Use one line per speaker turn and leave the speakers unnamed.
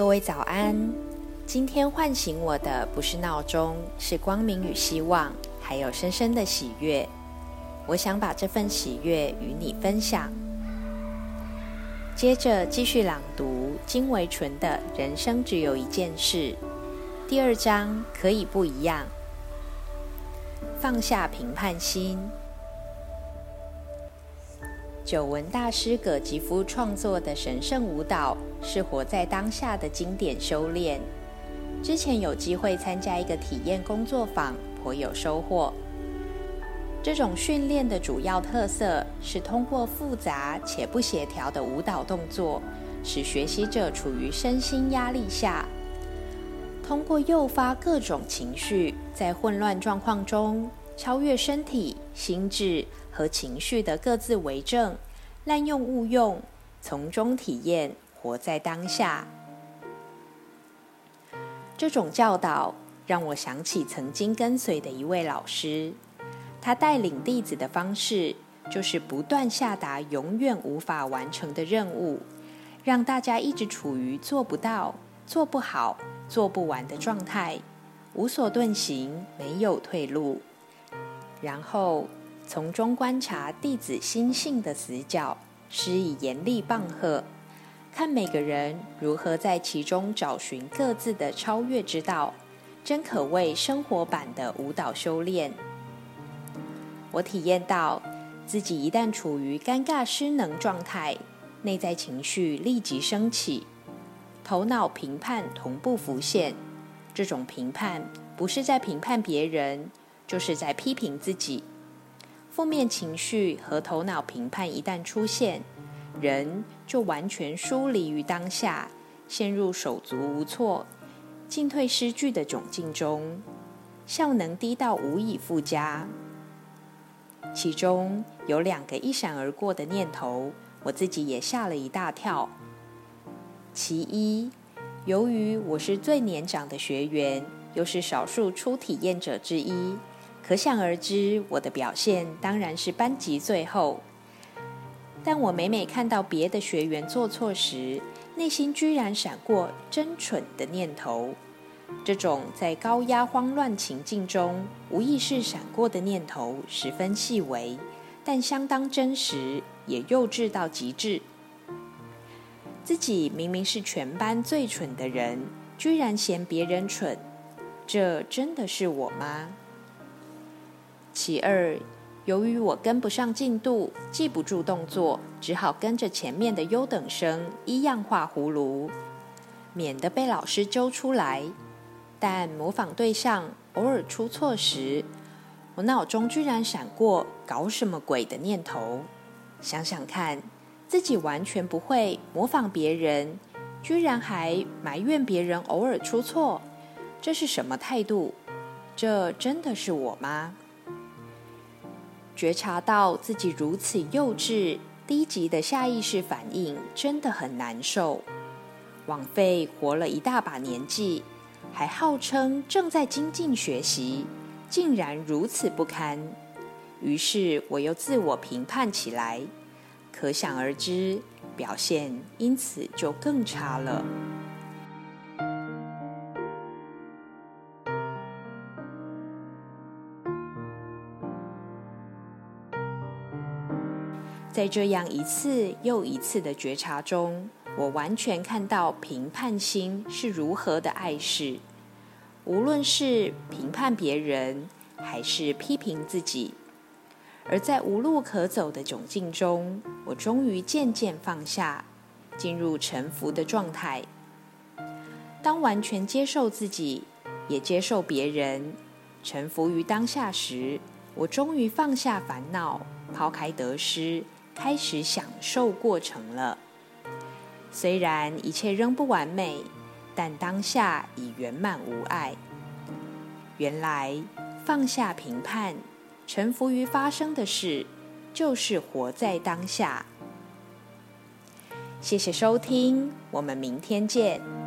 各位早安！今天唤醒我的不是闹钟，是光明与希望，还有深深的喜悦。我想把这份喜悦与你分享。接着继续朗读金维纯的《人生只有一件事》第二章，可以不一样，放下评判心。久闻大师葛吉夫创作的神圣舞蹈是活在当下的经典修炼。之前有机会参加一个体验工作坊，颇有收获。这种训练的主要特色是通过复杂且不协调的舞蹈动作，使学习者处于身心压力下，通过诱发各种情绪，在混乱状况中超越身体、心智。和情绪的各自为政，滥用误用，从中体验活在当下。这种教导让我想起曾经跟随的一位老师，他带领弟子的方式就是不断下达永远无法完成的任务，让大家一直处于做不到、做不好、做不完的状态，无所遁形，没有退路，然后。从中观察弟子心性的死角，施以严厉棒喝，看每个人如何在其中找寻各自的超越之道，真可谓生活版的舞蹈修炼。我体验到，自己一旦处于尴尬失能状态，内在情绪立即升起，头脑评判同步浮现。这种评判不是在评判别人，就是在批评自己。负面情绪和头脑评判一旦出现，人就完全疏离于当下，陷入手足无措、进退失据的窘境中，效能低到无以复加。其中有两个一闪而过的念头，我自己也吓了一大跳。其一，由于我是最年长的学员，又是少数初体验者之一。可想而知，我的表现当然是班级最后。但我每每看到别的学员做错时，内心居然闪过“真蠢”的念头。这种在高压慌乱情境中无意识闪过的念头，十分细微，但相当真实，也幼稚到极致。自己明明是全班最蠢的人，居然嫌别人蠢，这真的是我吗？其二，由于我跟不上进度，记不住动作，只好跟着前面的优等生一样画葫芦，免得被老师揪出来。但模仿对象偶尔出错时，我脑中居然闪过“搞什么鬼”的念头。想想看，自己完全不会模仿别人，居然还埋怨别人偶尔出错，这是什么态度？这真的是我吗？觉察到自己如此幼稚、低级的下意识反应，真的很难受。枉费活了一大把年纪，还号称正在精进学习，竟然如此不堪。于是我又自我评判起来，可想而知，表现因此就更差了。在这样一次又一次的觉察中，我完全看到评判心是如何的碍事。无论是评判别人，还是批评自己，而在无路可走的窘境中，我终于渐渐放下，进入沉浮的状态。当完全接受自己，也接受别人，臣服于当下时，我终于放下烦恼，抛开得失。开始享受过程了。虽然一切仍不完美，但当下已圆满无碍。原来放下评判，臣服于发生的事，就是活在当下。谢谢收听，我们明天见。